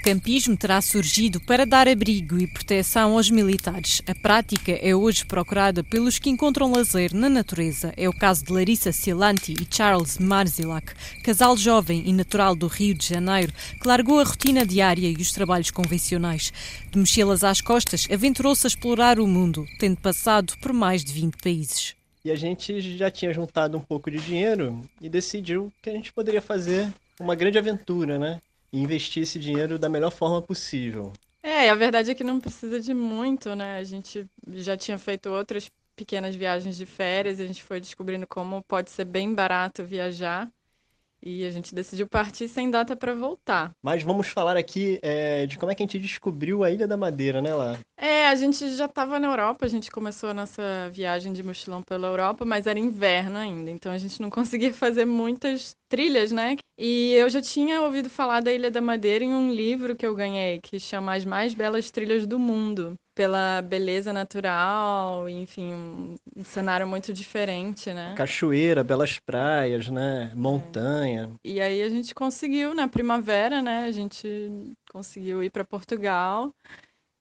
campismo terá surgido para dar abrigo e proteção aos militares. A prática é hoje procurada pelos que encontram lazer na natureza. É o caso de Larissa Cilanti e Charles Marzilac, casal jovem e natural do Rio de Janeiro, que largou a rotina diária e os trabalhos convencionais. De mochilas às costas, aventurou-se a explorar o mundo, tendo passado por mais de 20 países. E a gente já tinha juntado um pouco de dinheiro e decidiu que a gente poderia fazer uma grande aventura, né? E investir esse dinheiro da melhor forma possível. É, a verdade é que não precisa de muito, né? A gente já tinha feito outras pequenas viagens de férias, e a gente foi descobrindo como pode ser bem barato viajar. E a gente decidiu partir sem data para voltar. Mas vamos falar aqui é, de como é que a gente descobriu a Ilha da Madeira, né, lá? É, a gente já estava na Europa, a gente começou a nossa viagem de mochilão pela Europa, mas era inverno ainda, então a gente não conseguia fazer muitas trilhas, né? E eu já tinha ouvido falar da Ilha da Madeira em um livro que eu ganhei, que chama As Mais Belas Trilhas do Mundo, pela beleza natural, enfim, um cenário muito diferente, né? Cachoeira, belas praias, né? Montanha. É. E aí a gente conseguiu na primavera, né? A gente conseguiu ir para Portugal.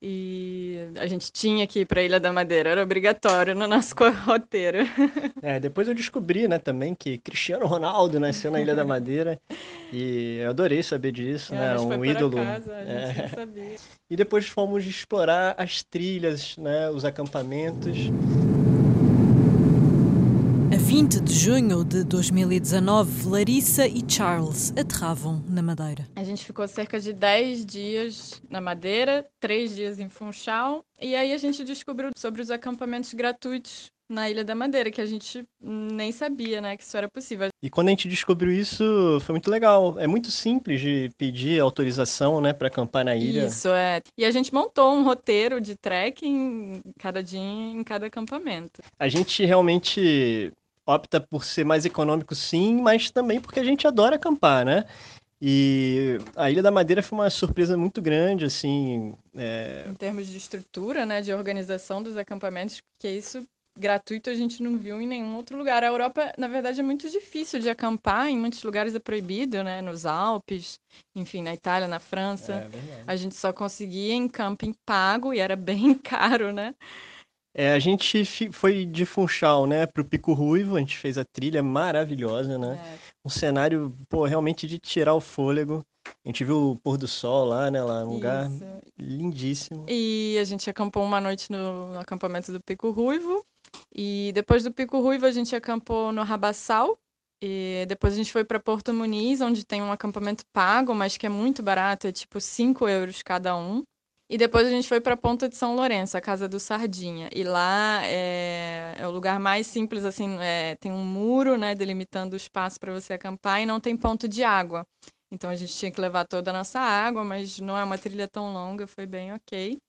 E a gente tinha que ir para a Ilha da Madeira, era obrigatório no nosso roteiro. É, depois eu descobri, né, também que Cristiano Ronaldo nasceu na Ilha da Madeira e eu adorei saber disso, é, né, um ídolo. Acaso, é. E depois fomos explorar as trilhas, né, os acampamentos. 20 de junho de 2019, Larissa e Charles aterravam na Madeira. A gente ficou cerca de 10 dias na Madeira, 3 dias em Funchal, e aí a gente descobriu sobre os acampamentos gratuitos na Ilha da Madeira, que a gente nem sabia, né, que isso era possível. E quando a gente descobriu isso, foi muito legal. É muito simples de pedir autorização, né, para acampar na ilha. Isso, é. E a gente montou um roteiro de trekking cada dia em cada acampamento. A gente realmente opta por ser mais econômico, sim, mas também porque a gente adora acampar, né? E a Ilha da Madeira foi uma surpresa muito grande, assim. É... Em termos de estrutura, né, de organização dos acampamentos, que é isso gratuito a gente não viu em nenhum outro lugar. A Europa, na verdade, é muito difícil de acampar, em muitos lugares é proibido, né? Nos Alpes, enfim, na Itália, na França. É, a gente só conseguia em camping pago e era bem caro, né? É, a gente foi de Funchal, né, pro Pico Ruivo, a gente fez a trilha maravilhosa, né? É. Um cenário, pô, realmente de tirar o fôlego. A gente viu o pôr do sol lá, né, lá, um Isso. lugar lindíssimo. E a gente acampou uma noite no, no acampamento do Pico Ruivo. E depois do Pico Ruivo a gente acampou no Rabassal, e depois a gente foi para Porto Muniz, onde tem um acampamento pago, mas que é muito barato, é tipo 5 euros cada um. E depois a gente foi para a Ponta de São Lourenço, a casa do Sardinha. E lá é, é o lugar mais simples, assim, é, tem um muro, né, delimitando o espaço para você acampar e não tem ponto de água. Então a gente tinha que levar toda a nossa água, mas não é uma trilha tão longa, foi bem ok.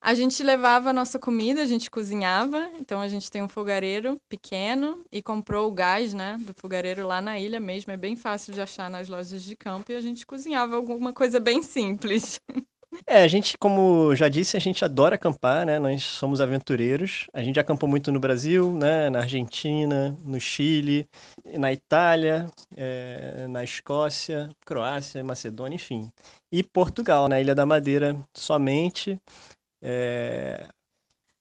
A gente levava a nossa comida, a gente cozinhava, então a gente tem um fogareiro pequeno e comprou o gás, né, do fogareiro lá na ilha mesmo, é bem fácil de achar nas lojas de campo e a gente cozinhava alguma coisa bem simples. É, a gente, como já disse, a gente adora acampar, né? Nós somos aventureiros. A gente acampou muito no Brasil, né? Na Argentina, no Chile, na Itália, é, na Escócia, Croácia, Macedônia, enfim. E Portugal, na Ilha da Madeira, somente. É...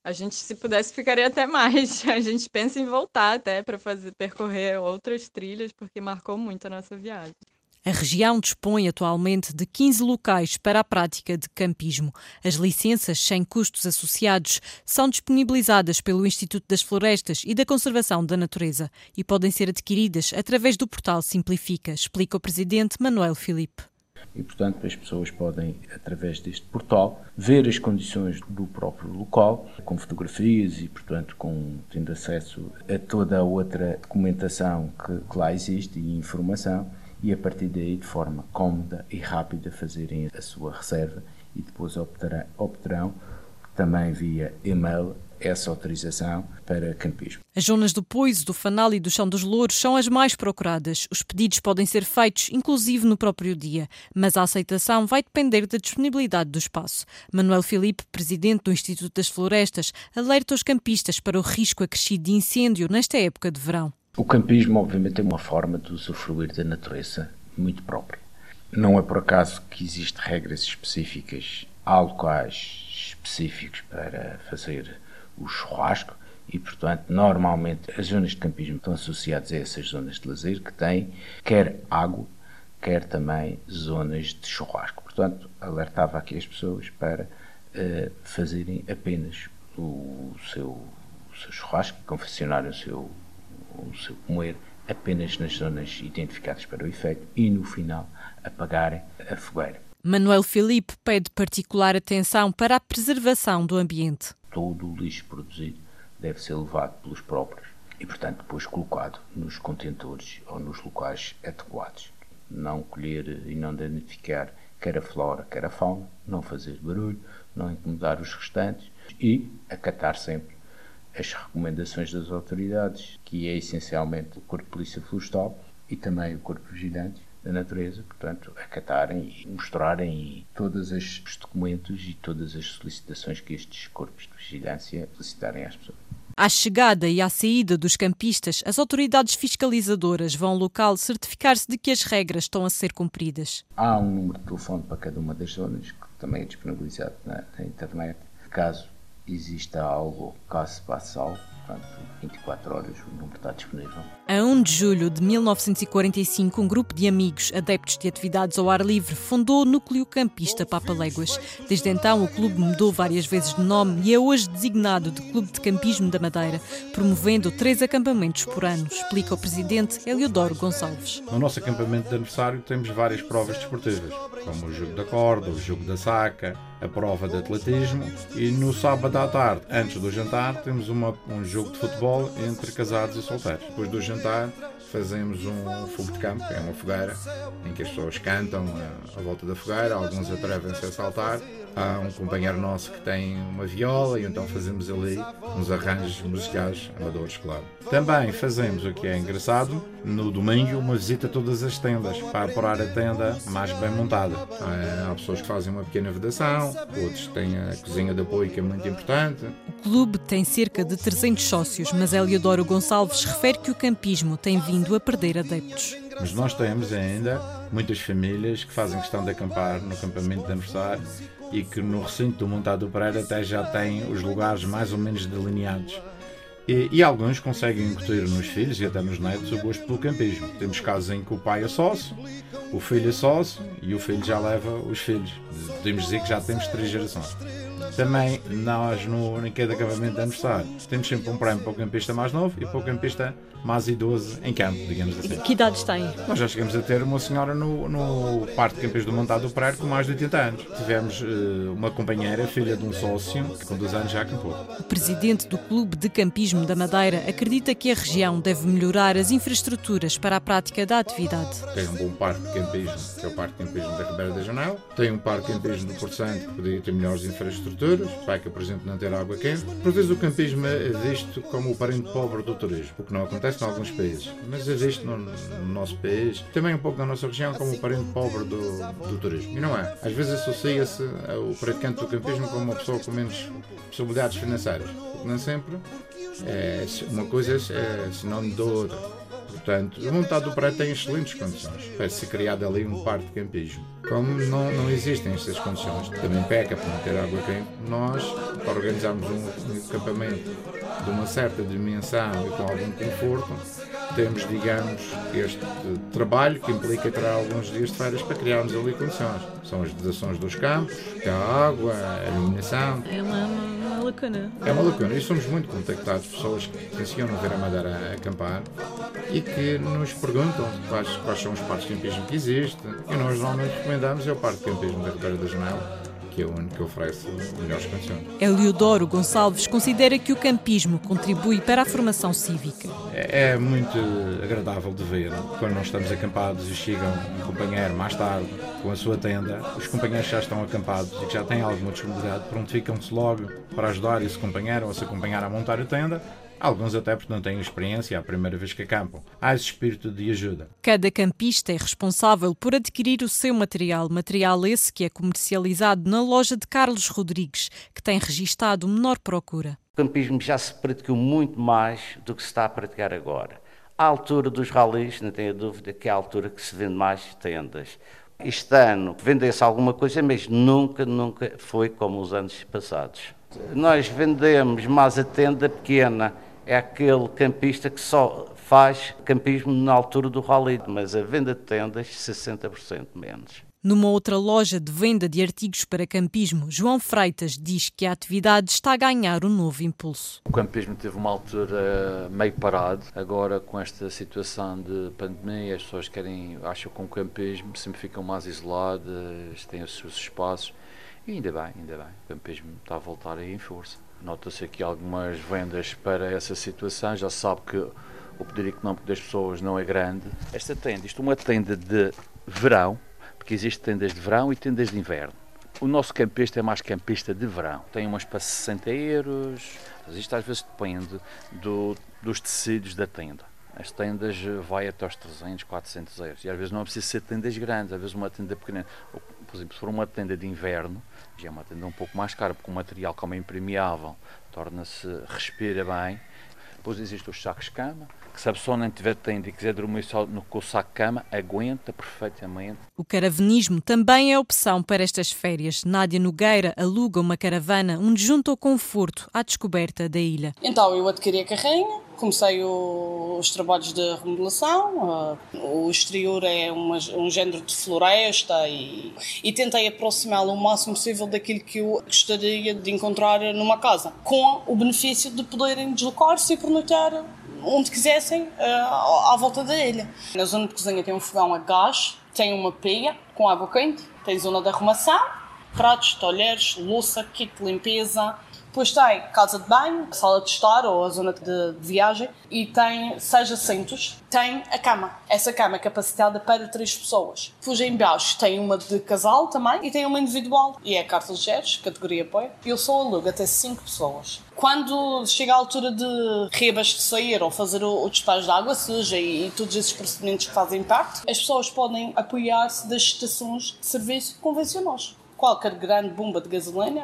A gente, se pudesse, ficaria até mais. A gente pensa em voltar até para fazer percorrer outras trilhas, porque marcou muito a nossa viagem. A região dispõe atualmente de 15 locais para a prática de campismo. As licenças sem custos associados são disponibilizadas pelo Instituto das Florestas e da Conservação da Natureza e podem ser adquiridas através do portal Simplifica, explica o presidente Manuel Filipe. E, portanto, as pessoas podem, através deste portal, ver as condições do próprio local, com fotografias e, portanto, com, tendo acesso a toda a outra documentação que, que lá existe e informação e a partir daí, de forma cómoda e rápida, fazerem a sua reserva e depois obterão, também via e-mail essa autorização para campismo. As zonas do Poiso, do Fanal e do Chão dos Louros são as mais procuradas. Os pedidos podem ser feitos, inclusive no próprio dia, mas a aceitação vai depender da disponibilidade do espaço. Manuel Filipe, presidente do Instituto das Florestas, alerta os campistas para o risco acrescido de incêndio nesta época de verão. O campismo, obviamente, é uma forma de usufruir da natureza muito própria. Não é por acaso que existem regras específicas, há locais específicos para fazer o churrasco e, portanto, normalmente as zonas de campismo estão associadas a essas zonas de lazer que têm quer água, quer também zonas de churrasco. Portanto, alertava aqui as pessoas para uh, fazerem apenas o seu, o seu churrasco e confeccionarem o seu, o seu comer apenas nas zonas identificadas para o efeito e, no final, apagarem a fogueira. Manuel Filipe pede particular atenção para a preservação do ambiente. Todo o lixo produzido deve ser levado pelos próprios e, portanto, depois colocado nos contentores ou nos locais adequados. Não colher e não danificar quer a flora, quer a fauna, não fazer barulho, não incomodar os restantes e acatar sempre as recomendações das autoridades, que é essencialmente o Corpo de Polícia Florestal e também o Corpo Vigilante da Natureza, portanto, acatarem e mostrarem todos os documentos e todas as solicitações que estes corpos de vigilância solicitarem às pessoas. À chegada e à saída dos campistas, as autoridades fiscalizadoras vão ao local certificar-se de que as regras estão a ser cumpridas. Há um número de telefone para cada uma das zonas, que também é disponibilizado na, na internet. Caso exista algo, caso se algo, portanto, 24 horas o número está disponível. A 1 de julho de 1945, um grupo de amigos adeptos de atividades ao ar livre fundou o Núcleo Campista Papaléguas. Desde então, o clube mudou várias vezes de nome e é hoje designado de Clube de Campismo da Madeira, promovendo três acampamentos por ano, explica o presidente Eliodoro Gonçalves. No nosso acampamento de aniversário temos várias provas desportivas, como o jogo da corda, o jogo da saca, a prova de atletismo e no sábado à tarde, antes do jantar, temos uma, um jogo de futebol entre casados e solteiros. Depois do jantar, fazemos um fogo de campo, é uma fogueira, em que as pessoas cantam à volta da fogueira, alguns atrevem-se a saltar há um companheiro nosso que tem uma viola e então fazemos ali uns arranjos musicais amadores, claro. Também fazemos o que é engraçado, no domingo uma visita a todas as tendas para apurar a tenda mais bem montada. Eh, há pessoas que fazem uma pequena vedação, outros têm a cozinha de apoio que é muito importante. O clube tem cerca de 300 sócios, mas Eliodoro Gonçalves refere que o campismo tem vindo a perder adeptos. Mas nós temos ainda muitas famílias que fazem questão de acampar no acampamento de aniversário e que no recinto do Montado do Pereira até já tem os lugares mais ou menos delineados. E, e, alguns conseguem incutir nos filhos e até nos netos o gosto pelo campismo. Temos casos em que o pai é sócio, o filho é sócio e o filho já leva os filhos. Podemos dizer que já temos três gerações. Também nós no, em cada acampamento de aniversário temos sempre um prémio para o campista mais novo e para o campista mais idoso em campo, digamos assim. Que idades tem? Nós já chegamos a ter uma senhora no, no Parque de Campismo do Montado do Pereira com mais de 80 anos. Tivemos uh, uma companheira, filha de um sócio, que com dois anos já acampou. O presidente do Clube de Campismo da Madeira acredita que a região deve melhorar as infraestruturas para a prática da atividade. Tem um bom parque de campismo, que é o Parque de Campismo da Ribeira da Janela. Tem um parque de campismo do Porto Santo, que poderia ter melhores infraestruturas, para que, por exemplo, não ter água quente. Por vezes o campismo é visto como o parente pobre do turismo, o que não acontece em alguns países, mas existe no, no, nosso país, também um pouco na nossa região, como o parente pobre do, do turismo. E não é. Às vezes associa-se o praticante do campismo como uma pessoa com menos possibilidades financeiras. Porque nem sempre é, uma coisa é sinónimo da outra. Portanto, o montado do Praia tem excelentes condições para ser criado ali um parque de campismo. Como não, não existem estas condições, também peca para não ter água quente, nós, para organizarmos um, acampamento de uma certa dimensão e com algum conforto, temos, digamos, este trabalho que implica tirar alguns dias de férias para criarmos ali condições. São as vedações dos campos, a água, a iluminação. É uma lacuna. É uma lacuna. E somos muito contactados, pessoas que tencionam ver a Madeira a acampar e que nos perguntam quais, quais são os parques de campismo que existem. E nós normalmente recomendamos é o Parque de Campismo da Ribeira da Janela que é o único que oferece melhores condições. Eliodoro Gonçalves considera que o campismo contribui para a formação cívica. É, é muito agradável de ver quando nós estamos acampados e chega um companheiro mais tarde com a sua tenda, os companheiros já estão acampados e que já têm alguma disponibilidade, pronto, ficam-se logo para ajudar esse companheiro ou se acompanhar a montar a tenda Alguns até porque não têm experiência, é a primeira vez que acampam. Há esse espírito de ajuda. Cada campista é responsável por adquirir o seu material, material esse que é comercializado na loja de Carlos Rodrigues, que tem registado menor procura. O campismo já se praticou muito mais do que se está a praticar agora. À altura dos ralis, não tenho dúvida que é a altura que se vende mais tendas Este ano vendeu-se alguma coisa, mas nunca, nunca foi como os anos passados. Nós vendemos mais a tenda pequena, é aquele campista que só faz campismo na altura do rally, mas a venda de tendas 60% menos. Numa outra loja de venda de artigos para campismo, João Freitas diz que a atividade está a ganhar um novo impulso. O campismo teve uma altura meio parado, agora com esta situação de pandemia, as pessoas querem, acham que o campismo sempre ficam mais isoladas, têm os seus espaços. E ainda bem, ainda bem, o campismo está a voltar aí em força. Nota-se aqui algumas vendas para essa situação, já sabe que o poder económico das pessoas não é grande. Esta tenda, isto é uma tenda de verão, porque existem tendas de verão e tendas de inverno. O nosso campista é mais campista de verão. Tem umas para 60 euros, isto às vezes depende do, dos tecidos da tenda. As tendas vai até aos 300, 400 euros. E às vezes não é preciso ser tendas grandes, às vezes uma tenda pequena. Por exemplo, se for uma tenda de inverno, já é uma tenda um pouco mais cara, porque o material, como é impermeável, torna-se, respira bem. Depois existem os sacos de cama, que se a pessoa não tiver tenda e quiser dormir só no, com o saco de cama, aguenta perfeitamente. O caravanismo também é opção para estas férias. Nádia Nogueira aluga uma caravana onde junta o conforto à descoberta da ilha. Então eu adquiri a carrinha, comecei o, os trabalhos de remodelação. Uh, o exterior é uma, um género de floresta e, e tentei aproximá-lo o máximo possível daquilo que eu gostaria de encontrar numa casa, com o benefício de poderem deslocar-se e pernoitar onde quisessem uh, à volta da ilha. Na zona de cozinha tem um fogão a gás, tem uma pia com água quente, tem zona de arrumação, pratos, talheres, louça, kit de limpeza, depois tem casa de banho, sala de estar ou a zona de, viagem e tem seis assentos. Tem a cama. Essa cama é capacitada para três pessoas. Depois em baixo tem uma de casal também e tem uma individual. E é carta ligeiros, categoria apoio. Eu só alugo até cinco pessoas. Quando chega a altura de reabastecer ou fazer o, o despacho de água suja e, e todos esses procedimentos que fazem parte, as pessoas podem apoiar-se das estações de serviço convencionais qualquer grande bomba de gasolina,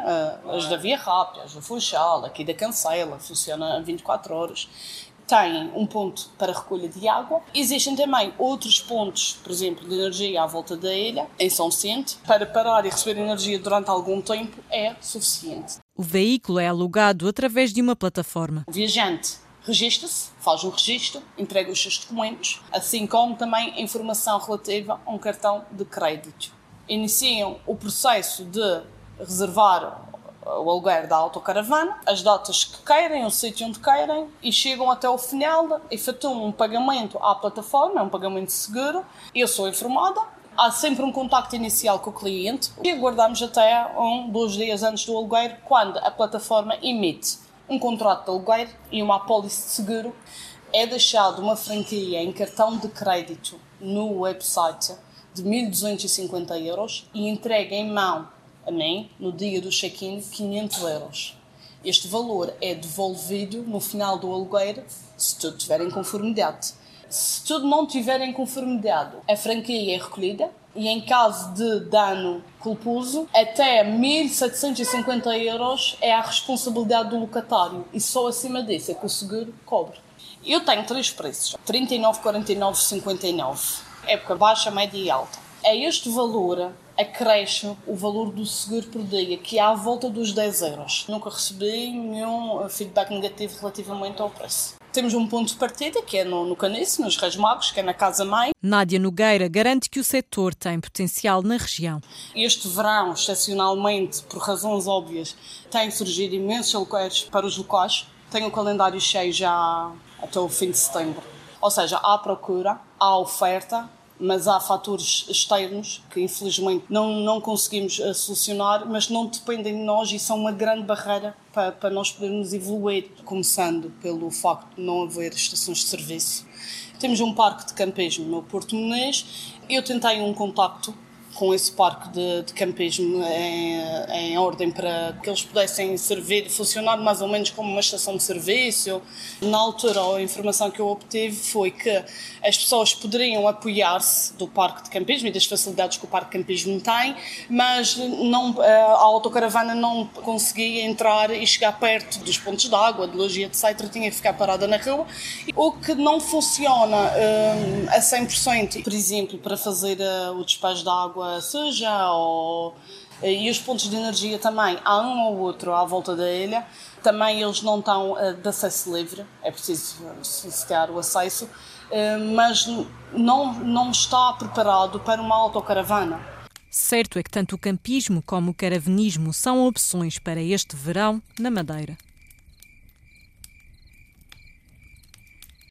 as da Via Rápida, as do Funchal, aqui da Cancela, funciona 24 horas, têm um ponto para recolha de água. Existem também outros pontos, por exemplo, de energia à volta da ilha, em São Vicente. Para parar e receber energia durante algum tempo é suficiente. O veículo é alugado através de uma plataforma. O viajante registra-se, faz o registro, entrega os seus documentos, assim como também informação relativa a um cartão de crédito iniciam o processo de reservar o aluguer da autocaravana, as datas que querem, o sítio onde querem e chegam até o final, efetuam um pagamento à plataforma, é um pagamento seguro. Eu sou informada, há sempre um contacto inicial com o cliente e aguardamos até um, dois dias antes do aluguer, quando a plataforma emite um contrato de aluguer e uma apólice de seguro. É deixado uma franquia em cartão de crédito no website de 1.250 euros e entrega em mão a mim, no dia do check-in, 500 euros. Este valor é devolvido no final do aluguer se tudo estiver em conformidade. Se tudo não estiver em conformidade, a franquia é recolhida e, em caso de dano culposo, até 1.750 euros é a responsabilidade do locatário e só acima disso é que o seguro cobre. Eu tenho três preços: 39, 49, 59 época baixa, média e alta. A este valor acresce o valor do seguro por dia, que é à volta dos 10 euros. Nunca recebi nenhum feedback negativo relativamente ao preço. Temos um ponto de partida, que é no, no Canice, nos Reis Magos, que é na Casa Mãe. Nádia Nogueira garante que o setor tem potencial na região. Este verão, excepcionalmente, por razões óbvias, tem surgido imensos locais para os locais. Tem o calendário cheio já até o fim de setembro. Ou seja, há procura, há oferta, mas há fatores externos que infelizmente não, não conseguimos uh, solucionar, mas não dependem de nós e são uma grande barreira para, para nós podermos evoluir, começando pelo facto de não haver estações de serviço. Temos um parque de campismo no Porto Menês. Eu tentei um contacto com esse parque de, de campismo em, em, ordem para que eles pudessem servir, funcionar mais ou menos como uma estação de serviço. Na altura, a informação que eu obtive foi que as pessoas poderiam apoiar-se do parque de campismo e das facilidades que o parque de campismo tem, mas não, a autocaravana não conseguia entrar e chegar perto dos pontos de água, de logia, etc. Tinha que ficar parada na rua. O que não funciona um, a 100%, por exemplo, para fazer uh, o despejo de água suja ou e os pontos de energia também, há um ou outro à volta da ilha. Também eles não estão de acesso livre, é preciso solicitar o acesso, mas não, não está preparado para uma autocaravana. Certo é que tanto o campismo como o caravanismo são opções para este verão na Madeira.